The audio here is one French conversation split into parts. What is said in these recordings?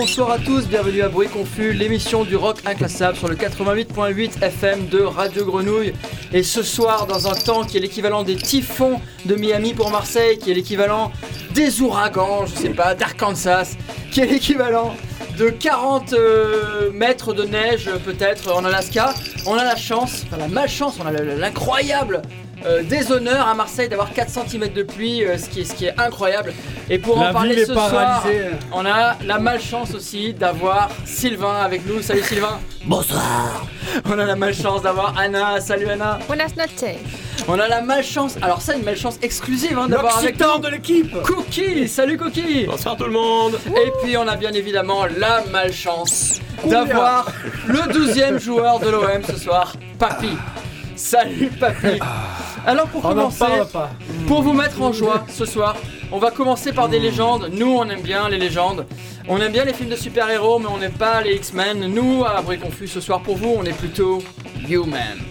bonsoir à tous, bienvenue à Bruit Confus, l'émission du rock inclassable sur le 88.8 FM de Radio Grenouille. Et ce soir, dans un temps qui est l'équivalent des typhons de Miami pour Marseille, qui est l'équivalent des ouragans, je sais pas, d'Arkansas, qui est l'équivalent de 40 euh, mètres de neige peut-être en Alaska, on a la chance, enfin la malchance, on a l'incroyable euh, déshonneur à Marseille d'avoir 4 cm de pluie, euh, ce, qui est, ce qui est incroyable. Et pour en parler ce soir, on a la malchance aussi d'avoir Sylvain avec nous. Salut Sylvain. Bonsoir. On a la malchance d'avoir Anna. Salut Anna. Buenas noches. On a la malchance, alors ça une malchance exclusive hein, d'avoir avec nous de l'équipe Cookie. Salut Cookie. Bonsoir tout le monde. Et puis on a bien évidemment la malchance d'avoir le 12e joueur de l'OM ce soir, Papy. Salut Papy. Alors pour commencer, pour vous mettre en joie ce soir, on va commencer par des légendes. Nous, on aime bien les légendes. On aime bien les films de super-héros, mais on n'aime pas les X-Men. Nous, à Abri Confus, ce soir pour vous, on est plutôt Human.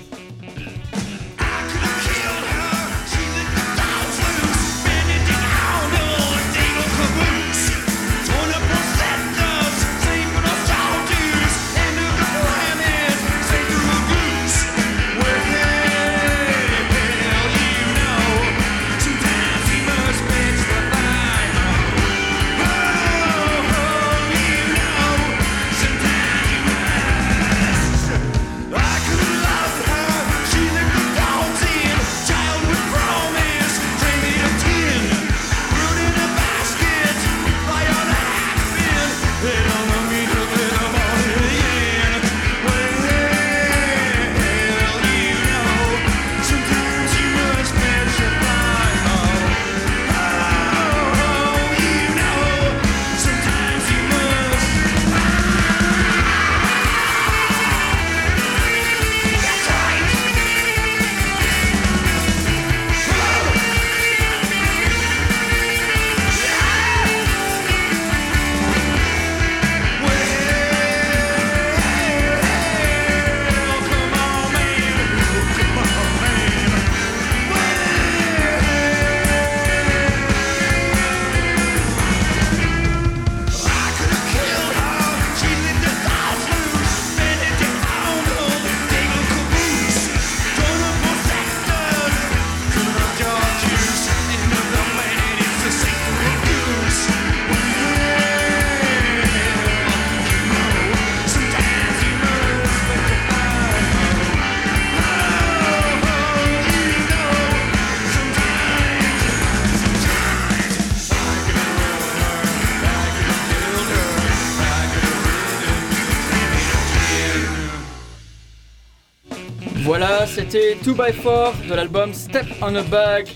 2x4 de l'album Step on a Bug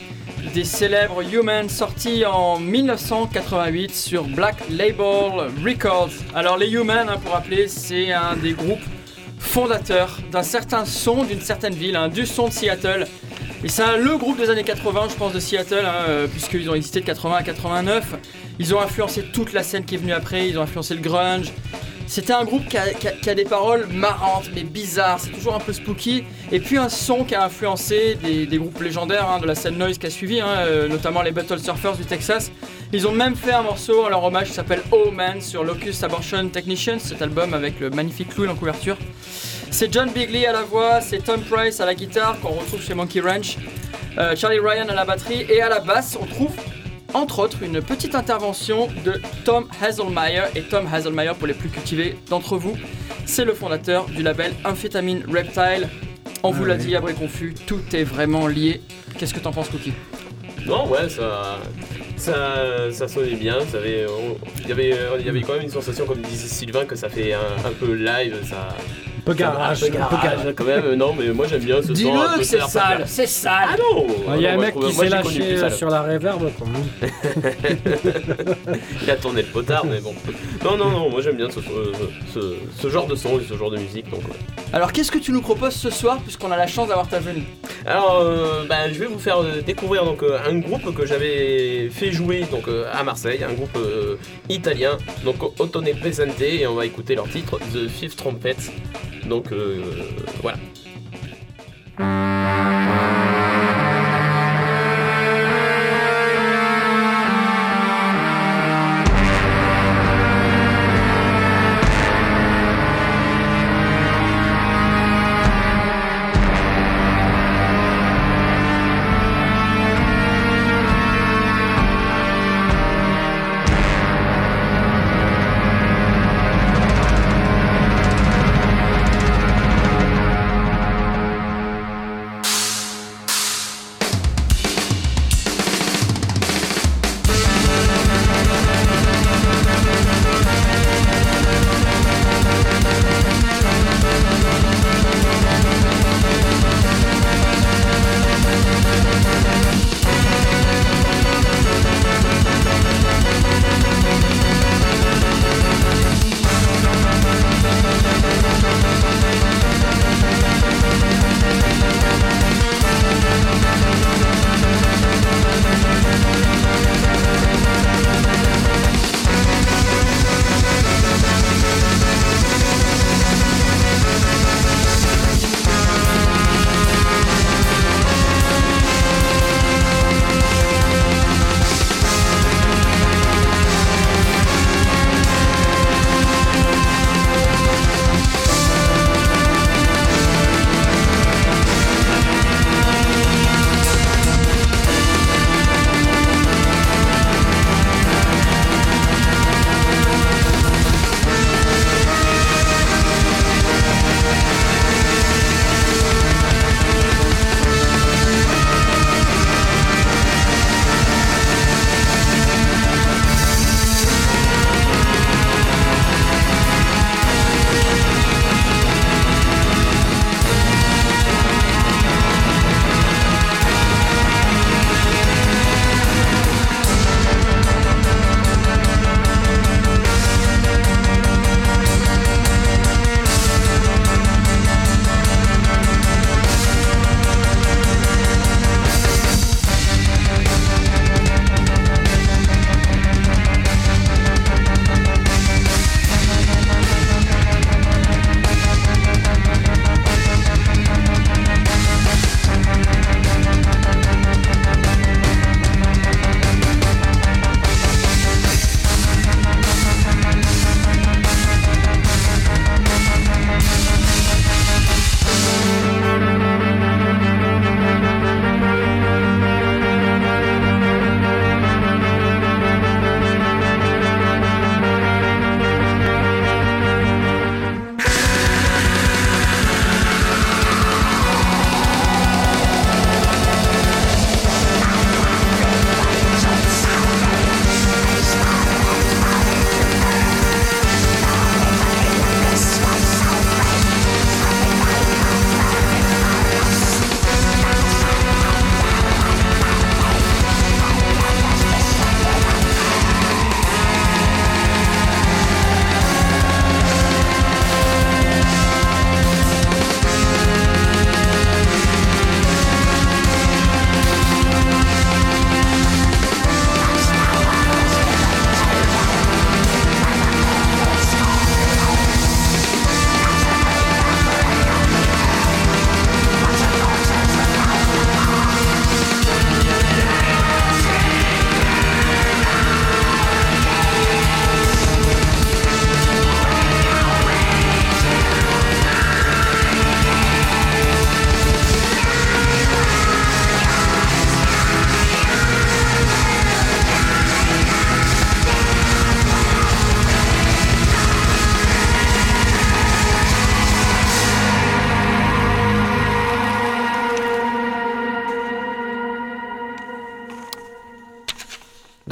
des célèbres Humans sortis en 1988 sur Black Label Records. Alors les Humans, hein, pour rappeler, c'est un des groupes fondateurs d'un certain son d'une certaine ville, hein, du son de Seattle. Et c'est le groupe des années 80, je pense, de Seattle, hein, euh, puisqu'ils ont existé de 80 à 89. Ils ont influencé toute la scène qui est venue après, ils ont influencé le grunge, c'était un groupe qui a, des paroles marrantes mais bizarres, c'est toujours un peu spooky. Et puis un son qui a influencé des, groupes légendaires hein, de la scène noise qui a suivi, hein, euh, notamment les Battle Surfers du Texas. Ils ont même fait un morceau à leur hommage qui s'appelle Oh Man sur Locust Abortion Technicians, cet album avec le magnifique clown en couverture. C'est John Bigley à la voix, c'est Tom Price à la guitare qu'on retrouve chez Monkey Ranch, euh, Charlie Ryan à la batterie et à la basse on trouve entre autres une petite intervention de Tom Hazelmeyer. Et Tom Hazelmeyer, pour les plus cultivés d'entre vous, c'est le fondateur du label Amphetamine Reptile. On vous l'a dit, après confus, tout est vraiment lié. Qu'est-ce que t'en penses, Cookie? Non, ouais, ça, ça, ça sonnait bien. Ça avait, il, y avait, il y avait quand même une sensation, comme disait Sylvain, que ça fait un, un peu live. Ça, peu garage, un peu garage quand même. Non, mais moi j'aime bien ce son. Dis-le que c'est sale, c'est sale. Ah non Il y a un mec qui s'est lâché sur la reverb. Il a tourné le potard, mais bon. Non, non, non, moi j'aime bien ce, ce, ce, genre de son et ce genre de musique. Donc, Alors qu'est-ce que tu nous proposes ce soir, puisqu'on a la chance d'avoir ta venue? Alors, euh, bah, je vais vous faire euh, découvrir donc, euh, un groupe que j'avais fait jouer donc, à Marseille, un groupe italien, donc Ottone Presente, et on va écouter leur titre, The Fifth Trumpet. Donc euh, voilà.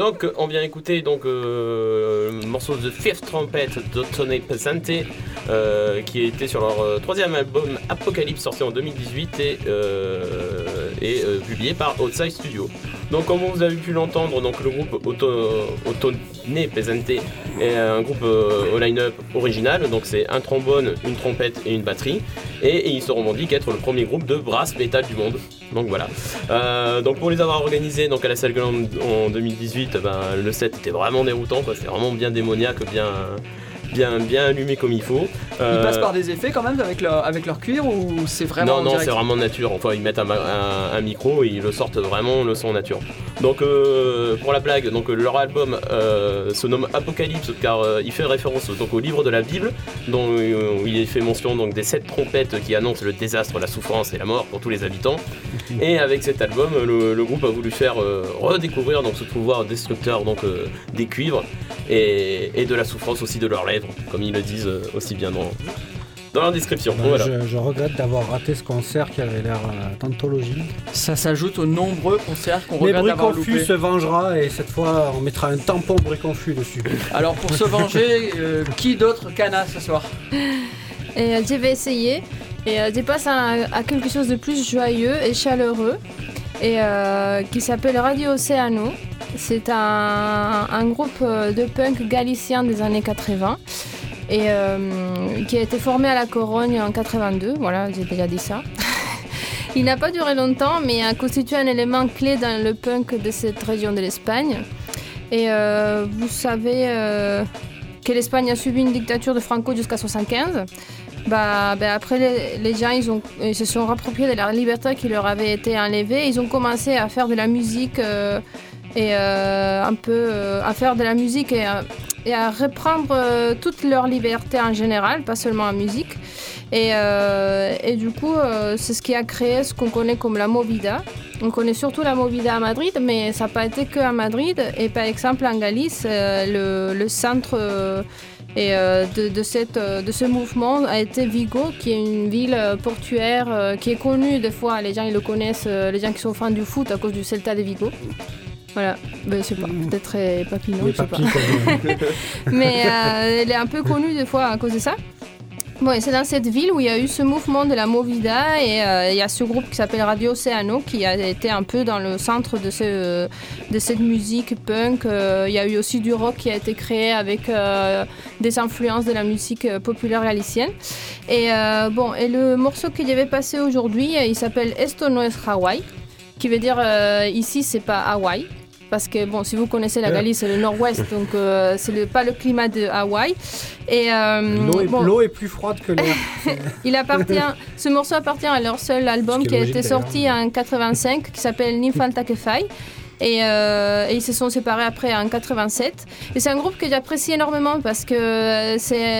Donc on vient écouter donc le morceau The Fifth Trumpet de Tony Pesante qui était sur leur troisième album Apocalypse sorti en 2018 et, et publié par Outside Studio. Donc comme vous avez pu l'entendre, donc le groupe Auto, Pesante est un groupe au line-up original, donc c'est un trombone, une trompette et une batterie, et, ils se revendiquent être le premier groupe de brass metal du monde. Donc voilà. Euh, donc pour les avoir organisés donc à la salle en 2018, ben, le set était vraiment déroutant, c'était vraiment bien démoniaque, bien bien, bien allumé comme il faut. Ils euh, passent par des effets quand même avec leur, avec leur cuir ou c'est vraiment. Non, non, c'est vraiment nature. Enfin, ils mettent un, micro et ils le sortent vraiment le son nature. Donc, euh, pour la blague, donc, leur album euh, se nomme Apocalypse car il fait référence donc, au livre de la Bible, dont il est fait mention donc, des sept trompettes qui annoncent le désastre, la souffrance et la mort pour tous les habitants. Et avec cet album, le, groupe a voulu faire redécouvrir donc, ce pouvoir destructeur donc, des cuivres et, et de la souffrance aussi de leurs lèvres comme ils le disent euh, aussi bien dans, dans la description. Bah, je, regrette d'avoir raté ce concert qui avait l'air euh, Ça s'ajoute aux nombreux concerts qu'on regrette d'avoir loupé. se vengera et cette fois on mettra un tampon Briconfus dessus. Alors pour se venger, euh, qui d'autre qu'Anna ce soir? Et, Je vais essayer et je passe à, quelque chose de plus joyeux et chaleureux et qui s'appelle Radio Oceano. C'est un, groupe euh, de punk galicien des années 80 et euh, qui a été formé à la Corogne en 82. Voilà, j'ai déjà dit ça. Il n'a pas duré longtemps, mais a constitué un élément clé dans le punk de cette région de l'Espagne. Et euh, vous savez que l'Espagne a subi une dictature de Franco jusqu'à 75. Bah, bah, après, les, gens ils, se sont rappropriés de la liberté qui leur avait été enlevée. Ils ont commencé à faire de la musique et euh, un peu euh, à faire de la musique et, à reprendre euh, toute leur liberté en général, pas seulement en musique. Et, et du coup, c'est ce qui a créé ce qu'on connaît comme la Movida. On connaît surtout la Movida à Madrid, mais ça n'a pas été que à Madrid. Et par exemple, en Galice, le centre et, de, de, cette, de ce mouvement a été Vigo, qui est une ville portuaire qui est connue des fois. Les gens ils le connaissent, les gens qui sont fans du foot à cause du Celta de Vigo. Voilà, ben, je sais pas, mm. peut-être papillon, je sais pas. Mais euh, elle est un peu connue des fois à cause de ça. C'est dans cette ville où il y a eu ce mouvement de la Movida et euh, il y a ce groupe qui s'appelle Radio Oceano qui a été un peu dans le centre de, ce, de cette musique punk. Euh, il y a eu aussi du rock qui a été créé avec des influences de la musique populaire galicienne. Et bon, et le morceau qu'il y avait passé aujourd'hui, il s'appelle Esto no es Hawaii, qui veut dire ici c'est pas Hawaï parce que bon, si vous connaissez la Galice, c'est le nord-ouest, donc euh, c'est pas le climat de Hawaï. Et euh, l'eau est, plus froide que l'air. Il appartient, ce morceau appartient à leur seul album qui, a été sorti en 85, qui s'appelle Ninfanta Kefai. Euh, et, ils se sont séparés après en 87. Et c'est un groupe que j'apprécie énormément parce que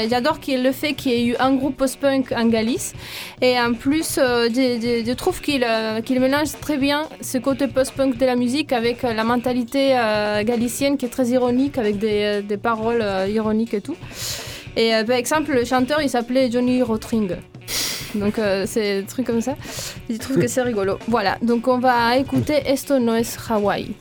j'adore le fait qu'il y ait eu un groupe post-punk en Galice. Et en plus, euh, je, trouve qu'il euh, qu'il mélange très bien ce côté post-punk de la musique avec la mentalité galicienne qui est très ironique, avec des, des paroles ironiques et tout. Et par exemple, le chanteur, il s'appelait Johnny Rotring. Donc euh, c'est des trucs comme ça. Je trouve que c'est rigolo. Voilà, donc on va écouter Esto no es Hawaii.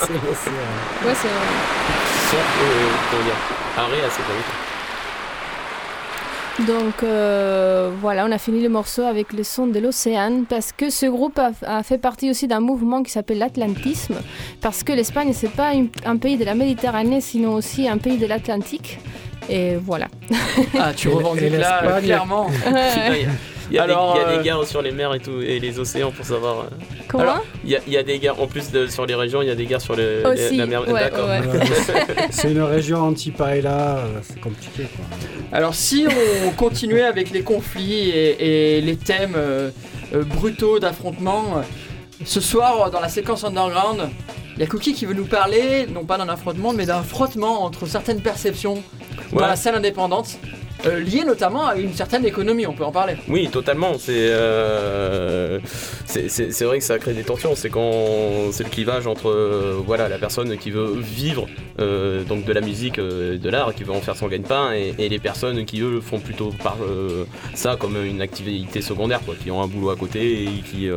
C'est l'océan. Ouais, c'est. Son, euh, comment dire, arrêt assez Donc euh, voilà, on a fini le morceau avec le son de l'océan parce que ce groupe a, a fait partie aussi d'un mouvement qui s'appelle l'Atlantisme parce que l'Espagne c'est pas une- un pays de la Méditerranée sinon aussi un pays de l'Atlantique et voilà. Ah, tu revendiques là, l'Espagne- clairement. Il y a, Alors, des, il y a euh, des guerres sur les mers et tout et les océans pour savoir. euh, Comment Alors, Il y a, il y a des guerres en plus de, sur les régions, il y a des guerres sur le, Aussi, la mer. ouais, D'accord. ouais. Ouais, c'est une région anti-paella, euh, c'est compliqué quoi. Alors si on continuait avec les conflits et, et les thèmes euh, euh, brutaux d'affrontement, euh, ce soir dans la séquence underground, il y a Cookie qui veut nous parler, non pas d'un affrontement, mais d'un frottement entre certaines perceptions dans la scène indépendante, euh, liées notamment à une certaine économie, on peut en parler. Oui, totalement. C'est euh, vrai que ça crée des tensions. C'est quand c'est le clivage entre euh, voilà la personne qui veut vivre donc de la musique, de l'art, qui veut en faire son gagne-pain, et, les personnes qui eux font plutôt par ça comme une activité secondaire, quoi, qui ont un boulot à côté et qui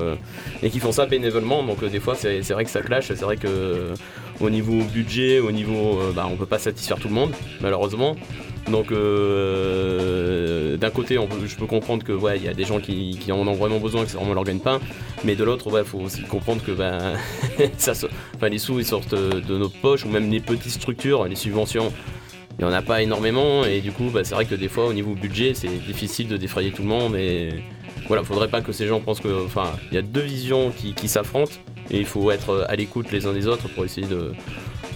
et qui font ça bénévolement. Donc des fois c'est vrai que ça clash. C'est vrai que au niveau budget, au niveau, bah, on peut pas satisfaire tout le monde malheureusement. Donc euh, d'un côté, on je peux comprendre que ouais, il y a des gens qui, en ont vraiment besoin, que c'est vraiment leur gagne-pain, mais de l'autre, ouais, faut aussi comprendre que ben, ça, enfin, les sous ils sortent de nos poches ou même les petites structures, les subventions. Il n'y en a pas énormément. Et du coup bah, c'est vrai que des fois au niveau budget c'est difficile de défrayer tout le monde. Et voilà faudrait pas que ces gens pensent que enfin il y a deux visions qui s'affrontent. Et il faut être à l'écoute les uns des autres pour essayer de,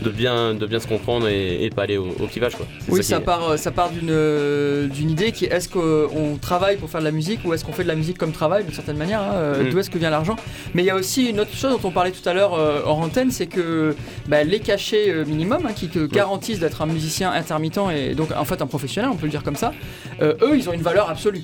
de, bien, de bien se comprendre et, et pas aller au, au clivage quoi. Oui, ça part, euh, ça part d'une euh, d'une idée qui est est-ce qu'on travaille pour faire de la musique ou est-ce qu'on fait de la musique comme travail d'une certaine manière hein, euh, Mm. D'où est-ce que vient l'argent? Mais il y a aussi une autre chose dont on parlait tout à l'heure euh, hors antenne, c'est que bah, les cachets euh, minimum hein, qui te garantissent d'être un musicien intermittent et donc en fait un professionnel, on peut le dire comme ça, euh, eux ils ont une valeur absolue.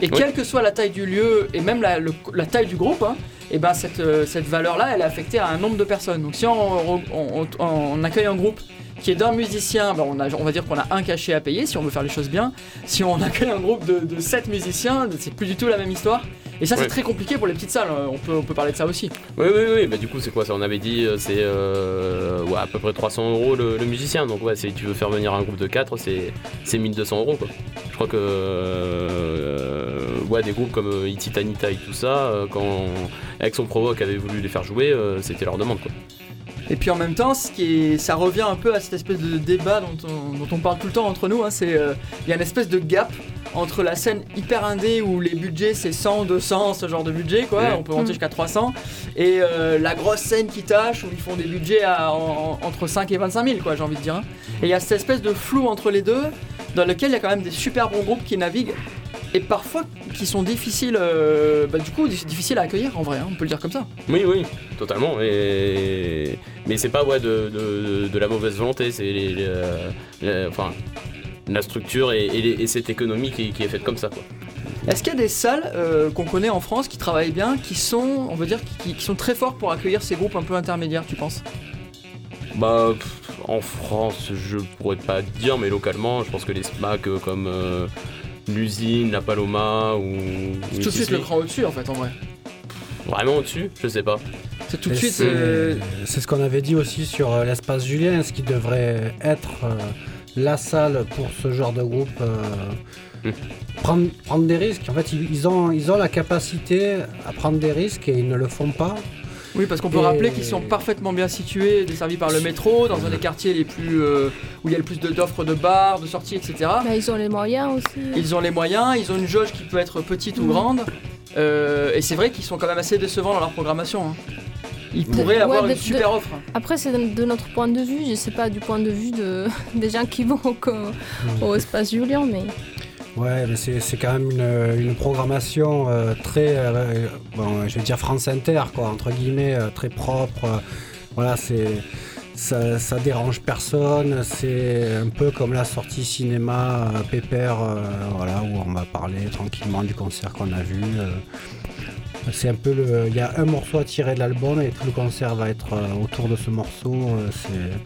Et quelle que soit la taille du lieu et même la, le- la taille du groupe, hein, et ben cette, euh, cette valeur-là, elle est affectée à un nombre de personnes. Donc si on, on- on- on accueille un groupe qui est d'un musicien, ben, on, a, on va dire qu'on a un cachet à payer si on veut faire les choses bien. Si on accueille un groupe de, de 7 musiciens, c'est plus du tout la même histoire. Et ça, c'est Ouais. très compliqué pour les petites salles. euh, On peut, on peut parler de ça aussi. Oui, oui, oui, bah du coup, c'est quoi ça On avait dit, euh, c'est euh, ouais, à peu près 300 euros le, le musicien. Donc, ouais, si tu veux faire venir un groupe de 4, c'est c'est 1200 euros, quoi. Je crois que, euh, ouais, des groupes comme euh, Ititanita et tout ça, euh, quand Exxon Provoque avait voulu les faire jouer, euh, c'était leur demande, quoi. Et puis en même temps, ce qui est, ça revient un peu à cette espèce de débat dont on, dont on parle tout le temps entre nous. hein, c'est euh, il y a une espèce de gap entre la scène hyper indé où les budgets c'est 100, 200, ce genre de budget quoi, on peut monter Mhm. jusqu'à 300, et euh, la grosse scène qui tâche où ils font des budgets à- en- en- entre 5 et 25 000 quoi, j'ai envie de dire. hein. Et il y a cette espèce de flou entre les deux dans lequel il y a quand même des super bons groupes qui naviguent et parfois qui sont difficiles, euh, bah, du coup di- difficiles à accueillir en vrai, hein, on peut le dire comme ça. Oui, oui, totalement. Et... Mais c'est pas ouais, de, de- de la mauvaise volonté, c'est les- les, euh, les- enfin, la structure et, et les- et cette économie qui, qui est faite comme ça, quoi. Est-ce qu'il y a des salles euh, qu'on connaît en France qui travaillent bien, qui sont, on veut dire, qui, qui sont très forts pour accueillir ces groupes un peu intermédiaires, tu penses? Bah, pff, en France, je pourrais pas dire, mais localement, je pense que les SMAC euh, comme l'usine, la Paloma ou. C'est tout de suite le cran au-dessus en fait, en vrai. Vraiment au-dessus Je sais pas. C'est tout de suite. C'est euh, c'est ce qu'on avait dit aussi sur euh, l'espace Julien, ce qui devrait être euh, la salle pour ce genre de groupe. euh, Mm. prendre, prendre des risques. En fait, ils, ils ont, ils ont la capacité à prendre des risques et ils ne le font pas. Oui, parce qu'on peut Et- rappeler qu'ils sont parfaitement bien situés, desservis par le métro, dans un des quartiers les plus euh, où il y a le plus de- d'offres de bars, de sorties, etc. Bah, ils ont les moyens aussi. Ils ont les moyens, ils ont une jauge qui peut être petite ou Mhm. grande, euh, et c'est vrai qu'ils sont quand même assez décevants dans leur programmation. hein. Ils pourraient Ouais, avoir de- une super offre. Après, c'est de, de notre point de vue, je sais pas du point de vue de, des gens qui vont au, co- au espace Julien, mais Ouais, c'est quand même une, programmation euh, très, euh, bon, je vais dire France Inter, quoi, entre guillemets, euh, très propre. voilà, c'est ça, dérange personne. C'est un peu comme la sortie cinéma Pépère, voilà, où on va parler tranquillement du concert qu'on a vu. c'est un peu le, il y a un morceau à tirer de l'album et tout le concert va être autour de ce morceau. c'est-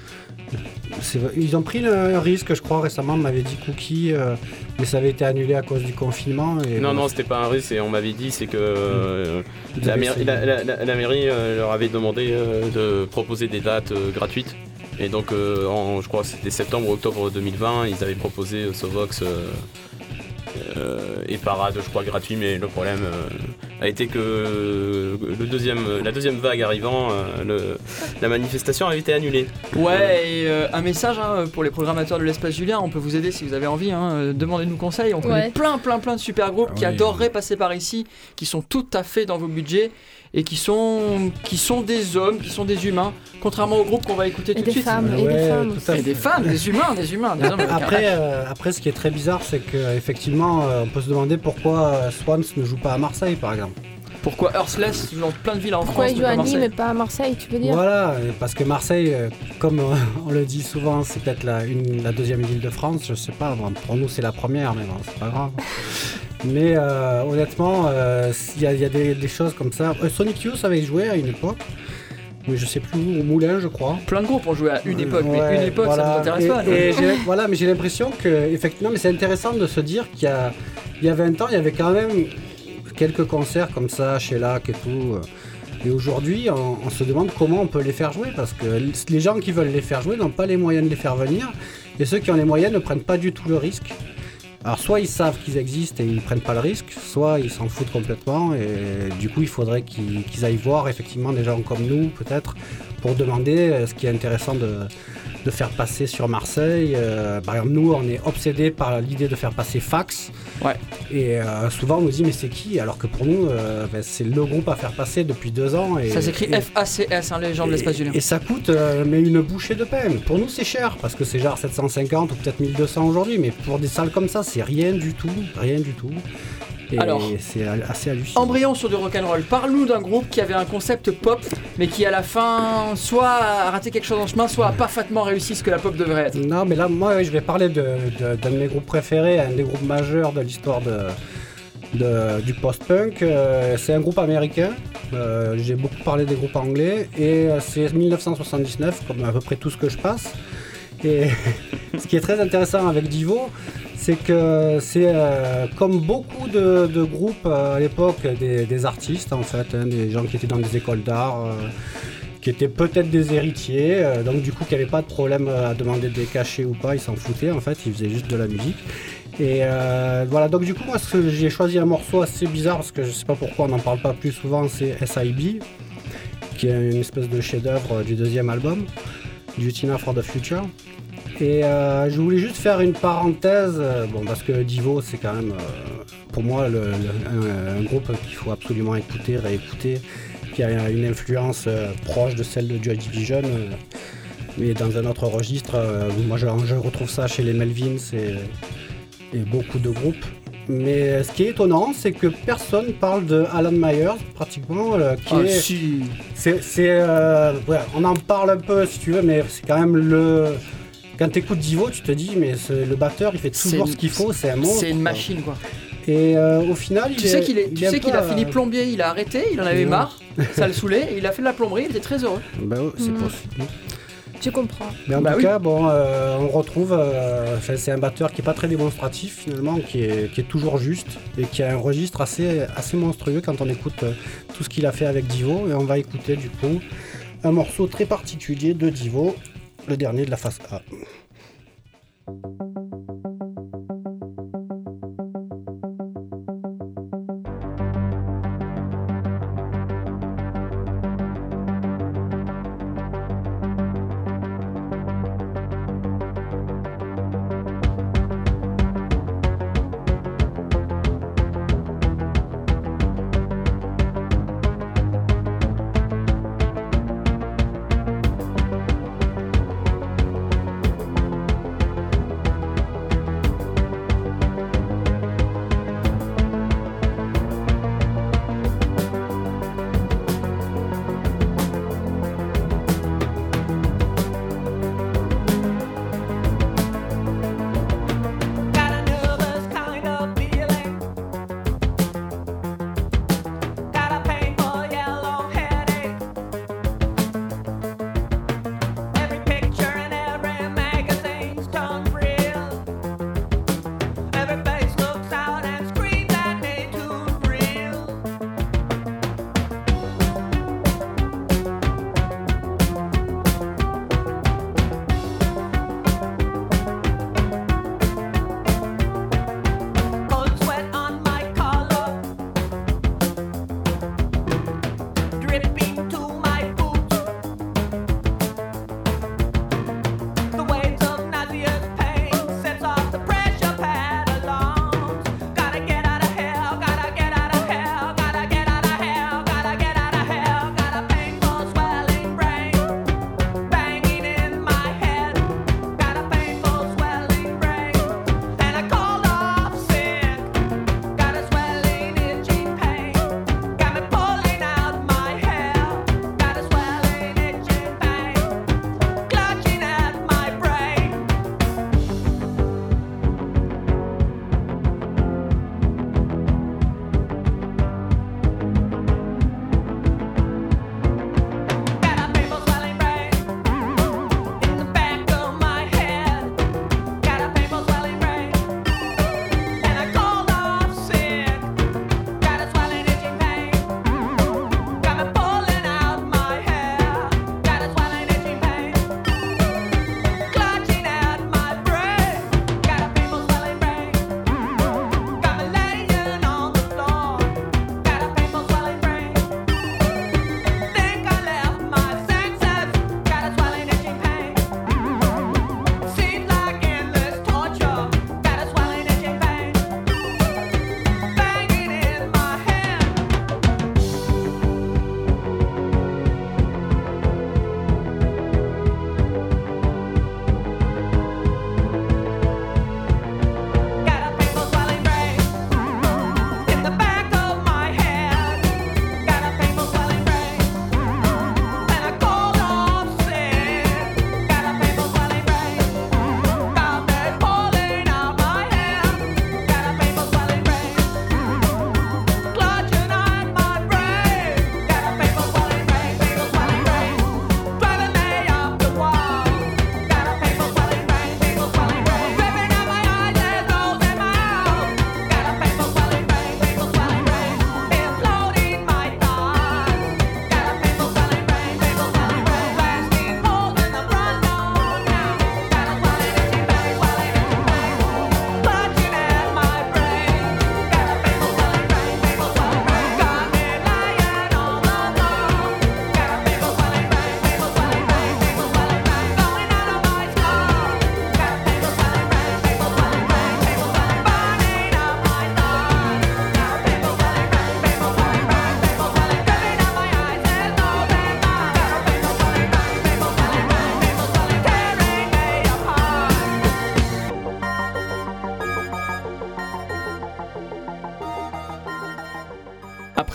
ils ont pris le risque, je crois, récemment, on m'avait dit Cookie, euh, mais ça avait été annulé à cause du confinement. Et Non, voilà, non, c'était pas un risque, et on m'avait dit, c'est que euh, la, mairie, essayé. la- la- la- la mairie, euh, leur avait demandé de proposer des dates gratuites. Et donc, en, je crois que c'était septembre ou octobre 2020, ils avaient proposé Sovox euh, et parade, je crois, gratuit, mais le problème euh, a été que le deuxième, la deuxième vague arrivant, euh, le- la manifestation a été annulée. Ouais, et euh, un message hein, pour les programmateurs de l'espace Julien, on peut vous aider si vous avez envie, hein, demandez-nous conseil. On connaît Ouais. plein, plein, plein de super groupes Ah qui oui. adoreraient passer par ici, qui sont tout à fait dans vos budgets et qui sont, qui sont des hommes, qui sont des humains, contrairement aux groupes qu'on va écouter Et tout de des suite. femmes, et Ouais, des femmes Et des femmes, des humains, des humains, des hommes. Après, euh, après, ce qui est très bizarre, c'est qu'effectivement, on peut se demander pourquoi euh, Swans ne joue pas à Marseille, par exemple. Pourquoi Earthless joue dans plein de villes en Pourquoi France ils mais jouent pas à Nîmes Marseille et pas à Marseille, tu veux dire? Voilà, euh, parce que Marseille, euh, comme euh, on le dit souvent, c'est peut-être la, une- la deuxième ville de France, je sais pas, pour nous c'est la première, mais bon, c'est pas grave. Mais euh, honnêtement, euh, il y a, il y a des, des choses comme ça. Euh, Sonic Youth avait joué à une époque, mais je sais plus où, au Moulin, je crois. Plein de groupes ont joué à une époque, mais une époque ça ne nous intéresse Et- pas. et voilà, mais j'ai l'impression que, effectivement, mais c'est intéressant de se dire qu'il y a, il y a 20 ans, il y avait quand même quelques concerts comme ça chez LAC et tout. euh, Et aujourd'hui, on, on se demande comment on peut les faire jouer parce que les gens qui veulent les faire jouer n'ont pas les moyens de les faire venir et ceux qui ont les moyens ne prennent pas du tout le risque. Alors soit ils savent qu'ils existent et ils prennent pas le risque, soit ils s'en foutent complètement et du coup il faudrait qu'ils aillent voir effectivement des gens comme nous peut-être pour demander euh, ce qui est intéressant de, de faire passer sur Marseille. Euh, par exemple nous on est obsédés par l'idée de faire passer Fax Ouais. et euh, souvent on nous dit mais c'est qui? Alors que pour nous euh, ben, c'est le groupe à faire passer depuis deux ans. Et, Ça s'écrit FACS, hein, les gens de l'espace Julien. Et ça coûte mais une bouchée de peine. Pour nous c'est cher parce que c'est genre 750 ou peut-être 1200 aujourd'hui, mais pour des salles comme ça c'est rien du tout, rien du tout. Et Alors, c'est assez hallucinant. Embryon sur du rock'n'roll. Parle-nous d'un groupe qui avait un concept pop, mais qui à la fin soit a raté quelque chose en chemin, soit a parfaitement réussi ce que la pop devrait être. Non, mais là, moi, je vais parler de- de- d'un de, mes groupes préférés, un des groupes majeurs de l'histoire de, de- du post-punk. Euh, c'est un groupe américain. Euh, J'ai beaucoup parlé des groupes anglais. Et euh, c'est 1979, comme à peu près tout ce que je passe. Ce qui est très intéressant avec Divo, c'est que c'est euh, comme beaucoup de, groupes euh, à l'époque, des, artistes en fait, hein, des gens qui étaient dans des écoles d'art. euh, qui étaient peut-être des héritiers, donc du coup qui n'avaient pas de problème à demander des cachets ou pas, ils s'en foutaient en fait, ils faisaient juste de la musique. Et voilà, donc du coup moi j'ai choisi un morceau assez bizarre parce que je sais pas pourquoi on n'en parle pas plus souvent, c'est SIB, qui est une espèce de chef-d'œuvre du deuxième album, Dutina for the Future. Et euh, je voulais juste faire une parenthèse, euh, bon parce que Divo c'est quand même euh, pour moi un, groupe qu'il faut absolument écouter, réécouter, qui a une influence proche de celle de Joy Division, mais dans un autre registre. moi je, retrouve ça chez les Melvins et beaucoup de groupes. Mais ce qui est étonnant, c'est que personne parle de Alan Myers, pratiquement, euh, qui Ah, est si. c'est, c'est, euh, ouais, on en parle un peu si tu veux, mais c'est quand même le. Quand t'écoutes Divo, tu te dis, mais c'est- le batteur, il fait toujours ce qu'il faut, c'est un monstre. C'est une machine quoi. Et euh, au final, il Tu est- sais qu'il est, il tu sais qu'il a fini euh, plombier, il a arrêté, il en avait marre, ça le saoulait, et il a fait de la plomberie, il était très heureux. Bah ouais, c'est Mm. possible. Tu comprends. Mais en Bah tout oui. cas, bon, euh, on retrouve. euh, c'est un batteur qui est pas très démonstratif finalement, qui est, qui est toujours juste et qui a un registre assez, assez monstrueux quand on écoute euh, tout ce qu'il a fait avec Divo. Et on va écouter du coup un morceau très particulier de Divo, le dernier de la face A.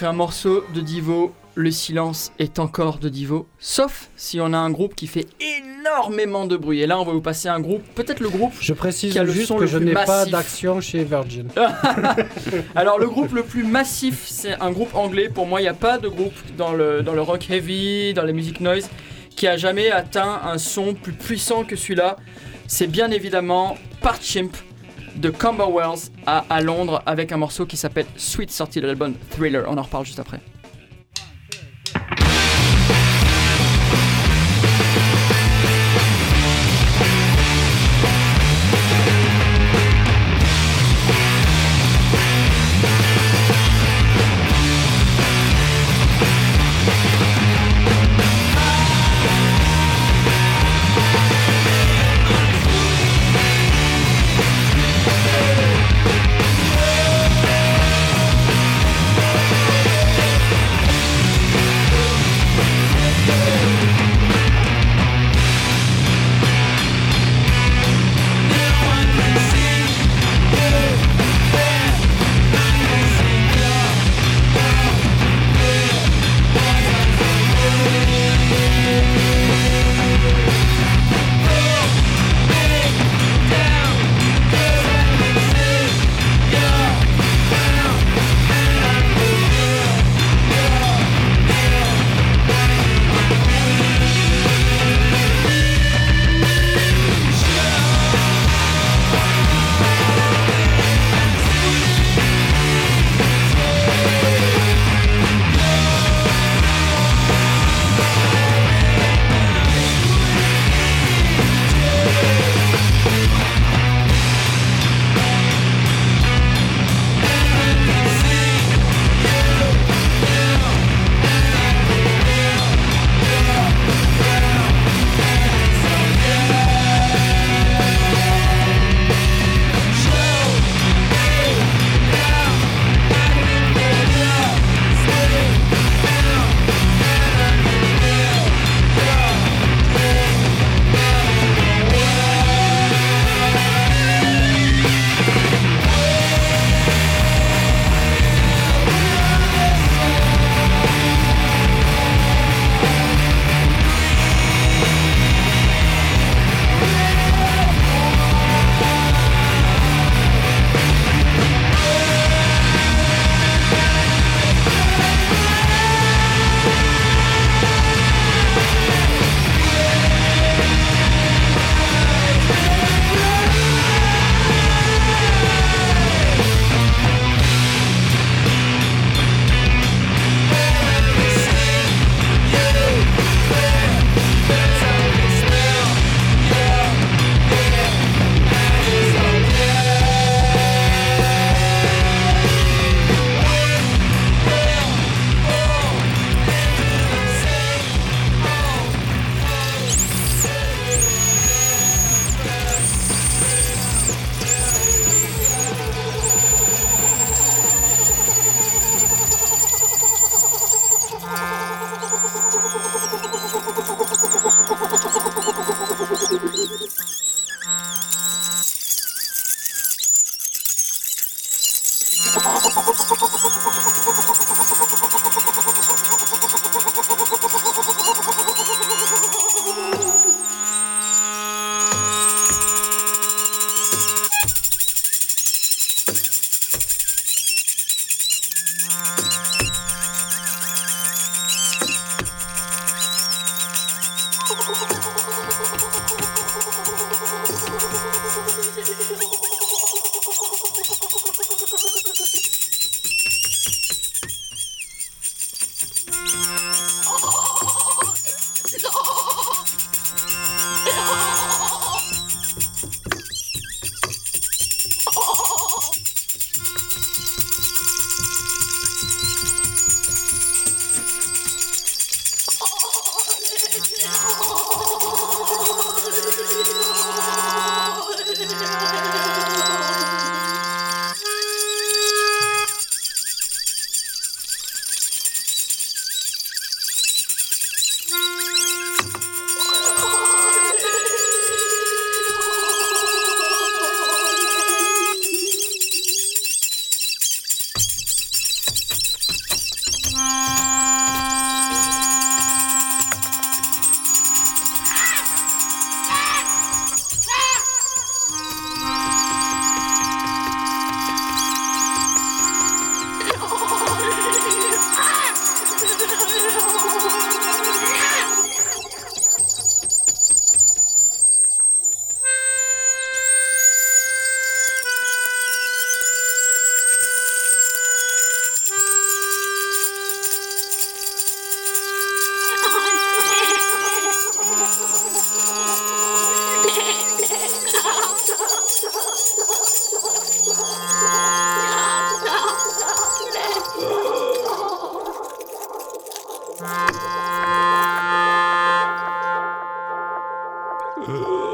un morceau de Divo, le silence est encore de Divo, sauf si on a un groupe qui fait énormément de bruit. Et là, on va vous passer un groupe, peut-être le groupe. Je précise Qui a le juste son que le je n'ai pas d'action chez Virgin. Alors, le groupe le plus massif, c'est un groupe anglais. Pour moi, il n'y a pas de groupe dans le, dans le rock heavy, dans la musique noise, qui a jamais atteint un son plus puissant que celui-là. C'est bien évidemment Part Chimp de Camberwells à, à Londres avec un morceau qui s'appelle Sweet, sorti de l'album Thriller. On en reparle juste après. Uh.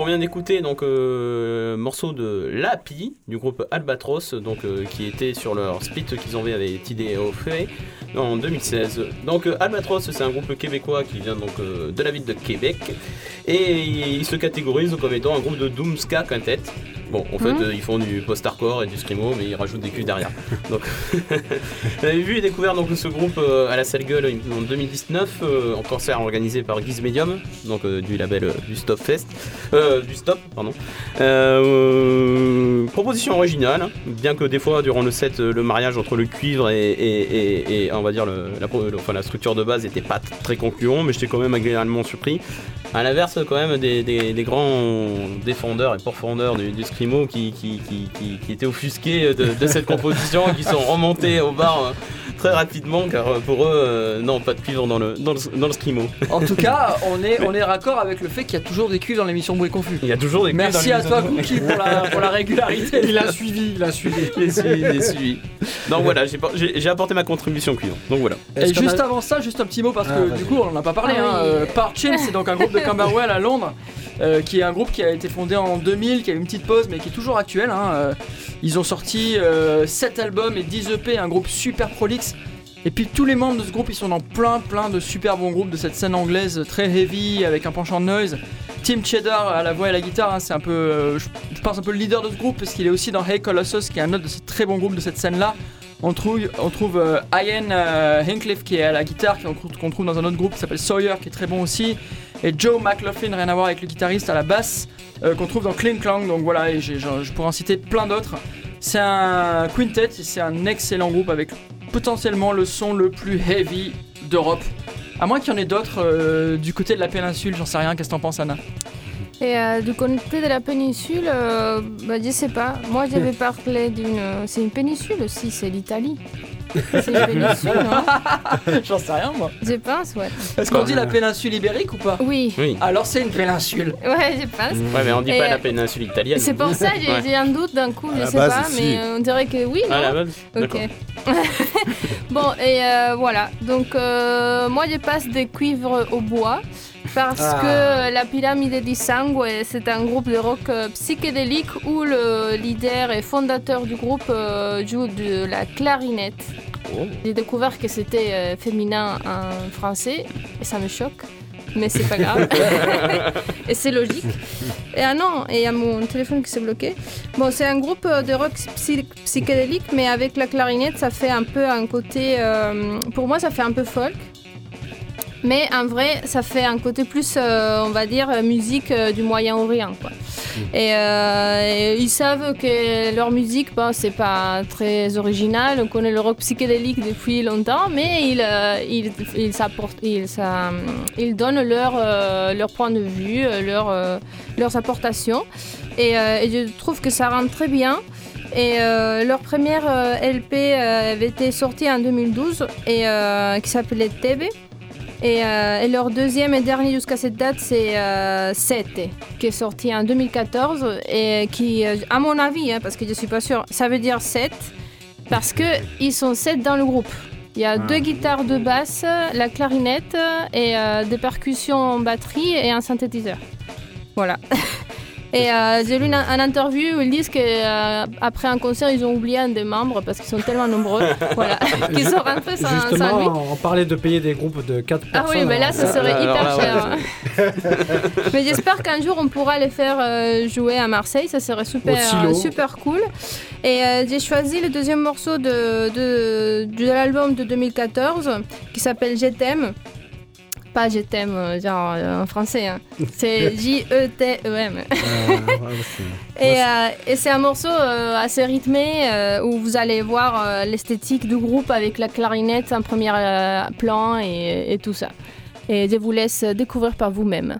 on vient d'écouter donc euh, morceau de Lapi du groupe Albatros, donc euh, qui était sur leur split qu'ils ont fait avec TDO Feuille en 2016. Donc euh, Albatros, c'est un groupe québécois qui vient donc de la ville de Québec et il se catégorise comme étant un groupe de doom ska quintet. Bon, en fait, Mhm. euh, ils font du post-hardcore et du screamo, mais ils rajoutent des culs derrière. Donc, j'avais vu et découvert donc ce groupe euh, à la Salle Gueule en 2019 euh, en concert organisé par Guise Medium, donc du label du Stop Fest, du Stop, pardon. Proposition originale, hein, bien que des fois durant le set, le mariage entre le cuivre et, et- et- et, on va dire le- la, pro- le- enfin, la structure de base n'était pas très concluant, mais j'étais quand même agréablement surpris. À l'inverse, quand même, des, des- des grands défendeurs et pourfendeurs du, du Screamo qui, qui, qui, qui- qui étaient offusqués de, de cette composition, qui sont remontés au bar euh, très rapidement car euh, pour eux, euh, non, pas de cuivre dans le, dans le, dans le. En tout cas, on est, on est raccord avec le fait qu'il y a toujours des cuivres dans l'émission Bruit Confus. Il y a toujours des cuivres Merci dans à toi. Cookie, pour la, pour la régularité. Il a suivi, il a suivi. Suivi, j'ai suivi. Donc voilà, j'ai por- j'ai j'ai apporté ma contribution cuivre. Donc voilà. Et juste a- avant ça, juste un petit mot parce Ah, que vas-y. du coup on n'en a pas parlé. Ah hein, oui. euh, Parchin, c'est donc un groupe de Camberwell à Londres, euh, qui est un groupe qui a été fondé en 2000, qui a eu une petite pause mais qui est toujours actuel. hein, euh, ils ont sorti 7 albums et 10 EP, un groupe super prolixe. Et puis tous les membres de ce groupe, ils sont dans plein plein de super bons groupes de cette scène anglaise très heavy avec un penchant de noise. Tim Cheddar à la voix et à la guitare, hein, c'est un peu, euh, je, pense un peu le leader de ce groupe parce qu'il est aussi dans Hey Colossus, qui est un autre de ces très bons groupes de cette scène-là. On trouve, euh, Ian euh, qui est à la guitare, qu'on trouve dans un autre groupe qui s'appelle Sawyer, qui est très bon aussi. Et Joe McLaughlin, rien à voir avec le guitariste à la basse, euh, qu'on trouve dans Clean Clang. Donc voilà, et je, pourrais en citer plein d'autres. C'est un quintet, et c'est un excellent groupe avec potentiellement le son le plus heavy d'Europe. À moins qu'il y en ait d'autres euh, du côté de la péninsule, j'en sais rien, qu'est-ce que t'en penses Anna? Et euh, du côté de la péninsule, euh, bah, je sais pas. Moi, j'avais parlé d'une. C'est une péninsule aussi, c'est l'Italie. C'est une péninsule, non J'en sais rien moi. Je pense, ouais. Est-ce qu'on dit la péninsule ibérique ou pas? Oui, Oui. Alors c'est une péninsule. ouais, je pense. Ouais, mais on dit Et, pas euh, la péninsule italienne. C'est pour ça que j'ai Ouais. un doute d'un coup, À je sais base, pas, si. mais euh, on dirait que oui, non Ah, la base Ok. D'accord. bon, et euh, voilà. Donc, euh, moi, je passe des cuivres au bois parce Ah. que la pyramide di Sangue, c'est un groupe de rock euh, psychédélique où le leader et fondateur du groupe euh, joue de la clarinette. Oh. J'ai découvert que c'était euh, féminin en français et ça me choque. Mais c'est pas grave. et c'est logique. Et ah non, et il y a mon téléphone qui s'est bloqué. Bon, c'est un groupe euh, de rock psy- psychédélique, mais avec la clarinette, ça fait un peu un côté. euh, pour moi, ça fait un peu folk. Mais en vrai, ça fait un côté plus, euh, on va dire, euh, musique euh, du Moyen-Orient. quoi. Et, euh, et ils savent que leur musique, bon, c'est pas très original. On connaît le rock psychédélique depuis longtemps, mais ils, ils, ils, ils, ça- ils donnent leur, leur point de vue, leur, leurs apportations. Et, et je trouve que ça rend très bien. Et euh, leur première euh, LP euh, avait été sortie en 2012 et qui s'appelait Tebe. Et, euh, et leur deuxième et dernier jusqu'à cette date, c'est euh, Sete, qui est sorti en 2014 et qui, euh, à mon avis, hein, parce que je suis pas sûre, ça veut dire 7 parce que ils sont 7 dans le groupe. Il y a deux guitares de basse, la clarinette et euh, des percussions en batterie et un synthétiseur. Voilà. Et euh, j'ai lu une, une interview où ils disent qu'après un concert, ils ont oublié un des membres parce qu'ils sont tellement nombreux. voilà. Qu'ils sont rentrés sans, sans lui. Justement, on parlait de payer des groupes de 4 Ah personnes. oui, mais là, ça Euh, serait alors hyper cher. mais j'espère qu'un jour, on pourra les faire euh, jouer à Marseille. Ça serait super, euh, super cool. Et euh, j'ai choisi le deuxième morceau de, de, de l'album de 2014 qui s'appelle Je t'aime. Pas je t'aime, euh, genre euh, en français. hein. C'est J-E-T-E-M. ouais, c'est- Et, euh, et c'est un morceau euh, assez rythmé euh, où vous allez voir l'esthétique du groupe avec la clarinette en premier plan et, et tout ça. Et je vous laisse découvrir par vous-même.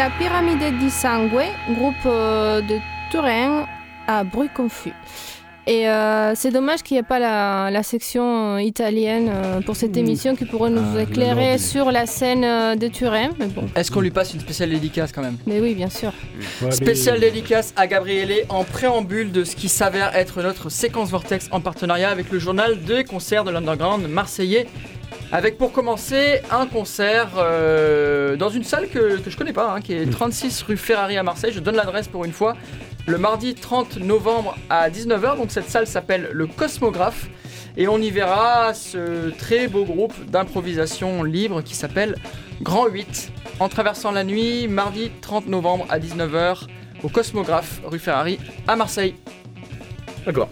La Pyramide di Sangue, groupe euh, de Turin à bruit confus. Et euh, c'est dommage qu'il n'y ait pas la, la section euh, italienne pour cette Mmh. émission qui pourrait nous Ah, éclairer sur la scène de Turin. Bon, Est-ce qu'on lui passe une spéciale dédicace quand même? Mais oui, bien sûr. Ouais, mais- Spéciale dédicace à Gabriele en préambule de ce qui s'avère être notre séquence Vortex en partenariat avec le journal des concerts de l'underground marseillais. Avec pour commencer un concert euh, dans une salle que, que je connais pas, hein, qui est 36 rue Ferrari à Marseille. Je donne l'adresse pour une fois. Le mardi 30 novembre à 19h. Donc cette salle s'appelle le Cosmographe. Et on y verra ce très beau groupe d'improvisation libre qui s'appelle Grand 8 en traversant la nuit, mardi 30 novembre à 19h au Cosmographe, rue Ferrari, à Marseille. D'accord.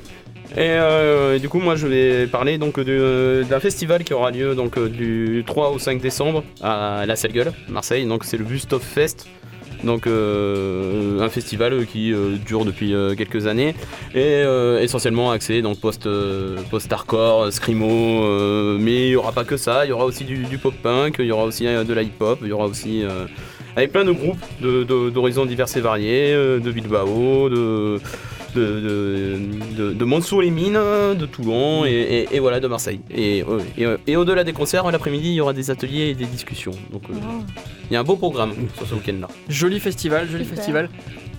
Et euh, du coup, moi, je vais parler donc d'un festival qui aura lieu donc euh, du 3 au 5 décembre à la Salle Gueule, Marseille. Donc, c'est le Bust of Fest. Donc, euh, un festival qui dure depuis quelques années et essentiellement axé donc post euh, post-hardcore, screamo. mais il y aura pas que ça. Il y aura aussi du, du pop-punk, il y aura aussi de la hip-hop, il y aura aussi avec plein de groupes d'horizons divers et variés, de Bilbao, de de, de, de, de Montsou-les-Mines, de Toulon et, et- et voilà de Marseille. Et, ouais, et, et au-delà des concerts, l'après-midi, il y aura des ateliers et des discussions. Donc euh, il y a un beau programme sur ce week-end-là. Joli festival, joli Super. festival.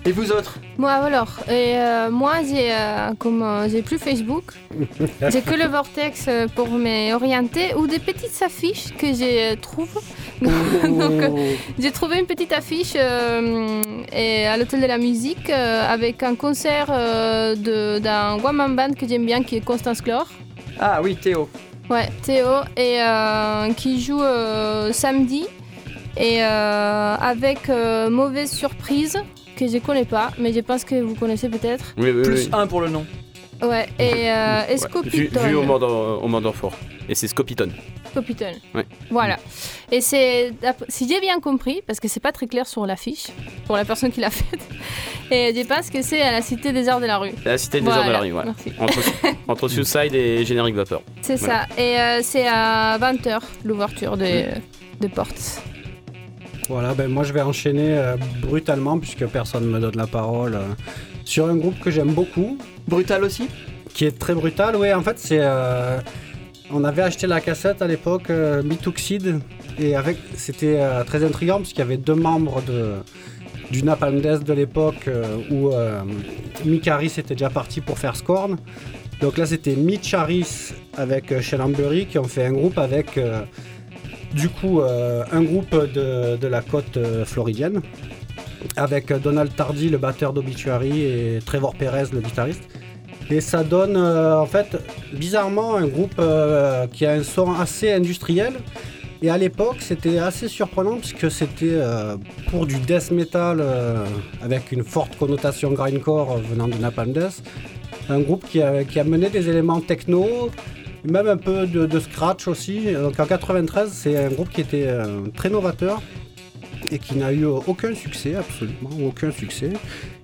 Et vous autres Moi alors, et euh, moi j'ai euh, comme euh, j'ai plus Facebook, j'ai que le Vortex pour m'orienter ou des petites affiches que j'ai euh, trouve. Donc, euh, j'ai trouvé une petite affiche et à l'hôtel de la musique avec un concert d'un one man band que j'aime bien qui est Constance Chlore. Ah oui, Théo. Ouais, Théo, et qui joue samedi. Et avec Mauvaise Surprise, que je connais pas, mais je pense que vous connaissez peut-être. Oui, oui, Plus oui. un pour le nom. Ouais, et, euh, et Ouais, vu, Scopiton. vu au Mordor, au Mordorfort. Et c'est Scopiton. Scopiton. Ouais. Voilà. Et c'est, si j'ai bien compris, parce que c'est pas très clair sur l'affiche, pour la personne qui l'a faite, et je pense que c'est à la Cité des Arts de la rue. La cité des Voilà, Arts de la rue, ouais. merci. Entre, entre Suicide et Générique Vapeur. C'est Voilà. ça. Et euh, c'est à 20h l'ouverture de, de portes. Voilà, ben moi je vais enchaîner euh, brutalement puisque personne ne me donne la parole euh, sur un groupe que j'aime beaucoup, Brutal aussi qui est très brutal. Oui, en fait, c'est. euh, on avait acheté la cassette à l'époque, euh, Mituxid, et avec, c'était euh, très intriguant puisqu'il y avait deux membres de, du Napalm Death de l'époque euh, où euh, Mick Harris était déjà parti pour faire Scorn. Donc là, c'était Mitch Harris avec euh, Shell Ambury qui ont fait un groupe avec. euh, du coup, euh, un groupe de, la côte euh, floridienne, avec euh, Donald Tardy, le batteur d'Obituary, et Trevor Perez, le guitariste. Et ça donne, en fait, bizarrement, un groupe qui a un son assez industriel. Et à l'époque, c'était assez surprenant puisque c'était pour du death metal avec une forte connotation grindcore venant de Napalm Death. Un groupe qui a, qui a mené des éléments techno, même un peu de, scratch aussi. Donc en 93, c'est un groupe qui était euh, très novateur et qui n'a eu aucun succès, absolument aucun succès.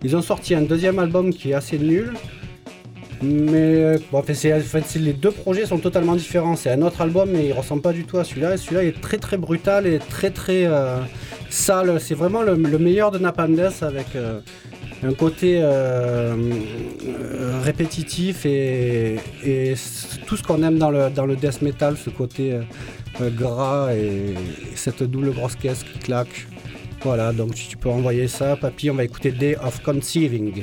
Ils ont sorti un deuxième album qui est assez nul. Mais euh, les deux projets sont totalement différents. C'est un autre album, mais il ressemble pas du tout à celui-là. Et celui-là est très très brutal et très très euh, sale. C'est vraiment le, le meilleur de Napalm Death avec un côté euh, euh, répétitif et, tout ce qu'on aime dans le, death metal, ce côté euh, gras et, et cette double grosse caisse qui claque. Voilà, donc si tu peux envoyer ça, papy, on va écouter Day of. Conceiving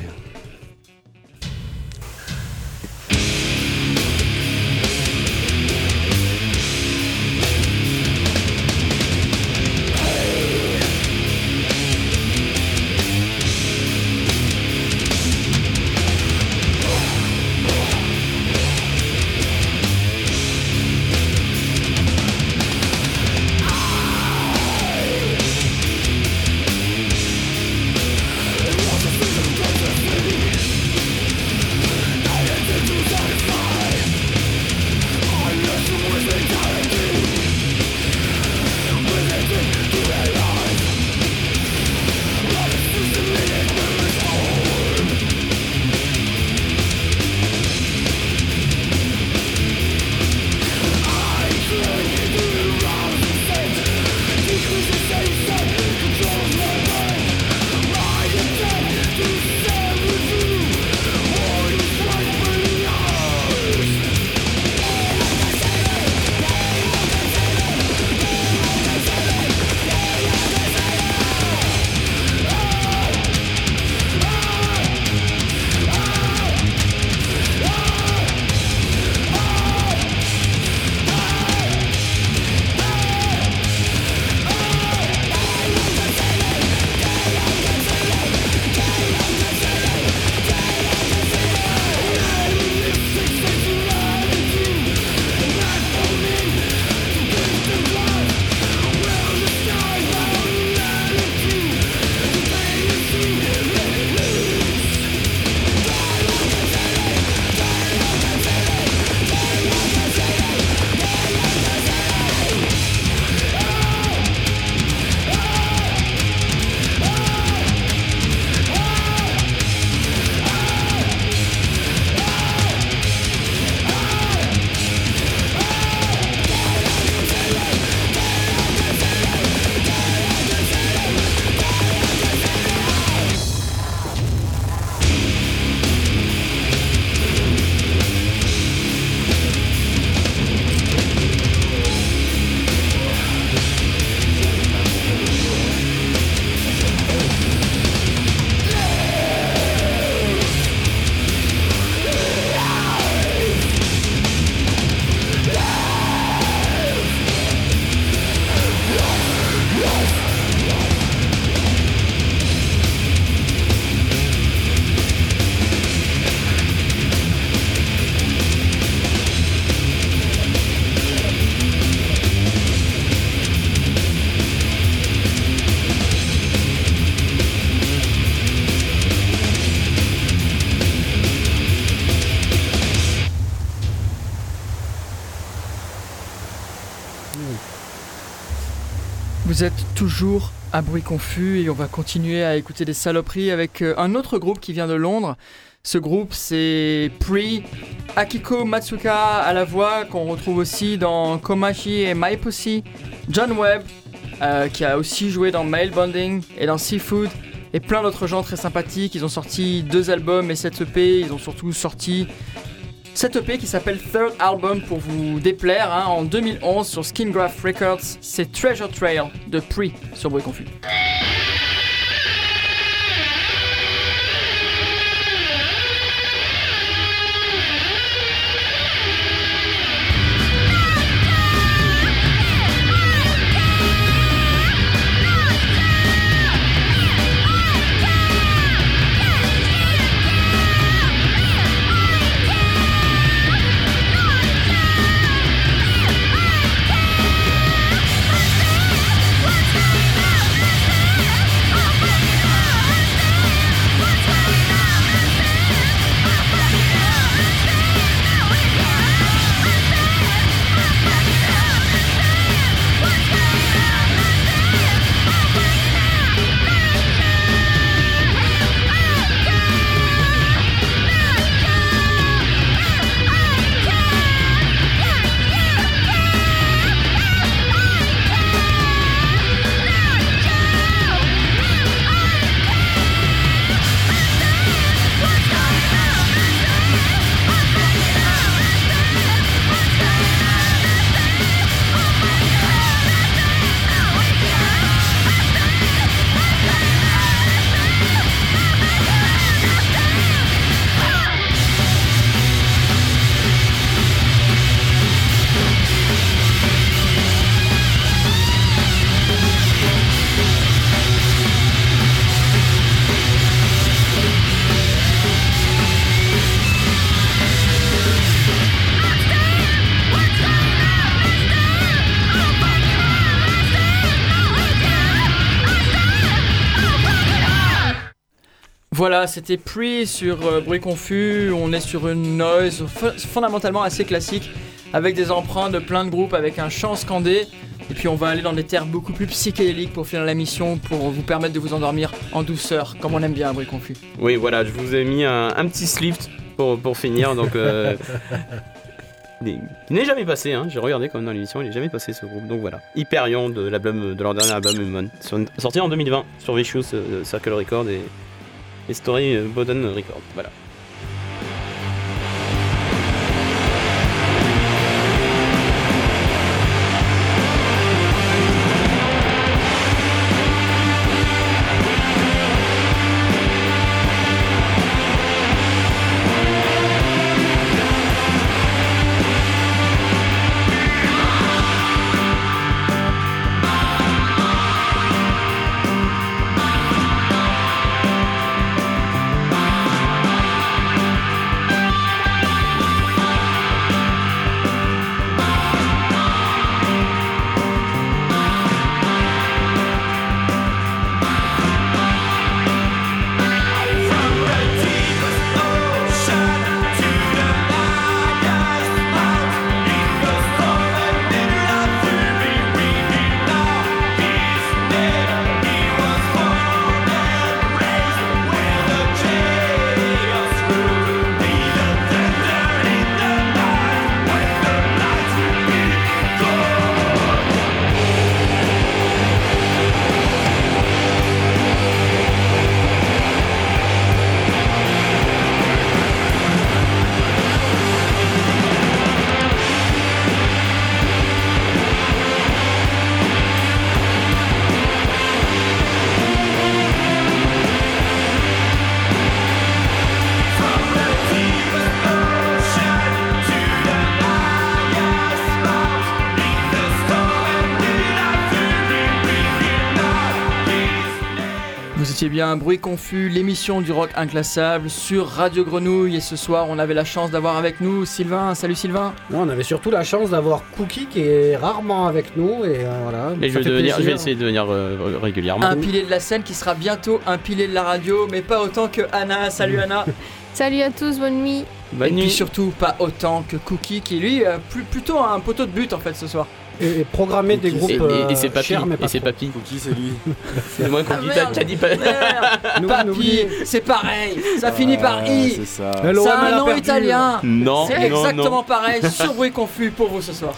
toujours à bruit confus et on va continuer à écouter des saloperies avec euh, un autre groupe qui vient de Londres. Ce groupe c'est Pre, Akiko Matsuka à la voix qu'on retrouve aussi dans Komachi et My Pussy, John Webb euh, qui a aussi joué dans Mail Bonding et dans Seafood et plein d'autres gens très sympathiques. Ils ont sorti deux albums et 7 EP, ils ont surtout sorti cette EP qui s'appelle Third Album pour vous déplaire hein, en 2011 sur Skingraph Records, c'est Treasure Trail de Pre sur Bruit Confus. Voilà, c'était Pre sur euh, Bruit Confus. On est sur une noise fondamentalement assez classique avec des emprunts de plein de groupes avec un chant scandé. Et puis on va aller dans des terres beaucoup plus psychédéliques pour finir la mission, pour vous permettre de vous endormir en douceur, comme on aime bien un bruit confus. Oui, voilà, je vous ai mis un, petit slift pour, pour finir, donc... Euh, il n'est jamais passé, hein. j'ai regardé comme dans l'émission, il n'est jamais passé ce groupe, donc voilà. Hyperion de, de leur dernier album Human, sorti en 2020 sur Vicious euh, Circle Record et et Story euh, Boden Record. Voilà. Bien, Bruit Confus, l'émission du rock inclassable sur Radio Grenouille. Et ce soir, on avait la chance d'avoir avec nous Sylvain. Salut Sylvain. on avait surtout la chance d'avoir Cookie qui est rarement avec nous. Et euh, voilà. Et je vais, essayer de venir euh, régulièrement. Un pilier de la scène qui sera bientôt un pilier de la radio, mais pas autant que Anna. Salut Anna. Salut à tous, bonne nuit. Bonne et nuit. puis surtout pas autant que Cookie qui lui plus, plutôt un poteau de but en fait ce soir. Et, et programmer des groupes Et, et- euh, et c'est papy. chers, mais pas Et c'est papy. Cookie, c'est lui. C'est moi qu'on Ah, dit. T'as dit Papy, c'est pareil, ça finit par Ah, I. C'est ça. Elle un nom perdu. italien. Non, C'est non, exactement non. pareil, sur bruit confus pour vous ce soir.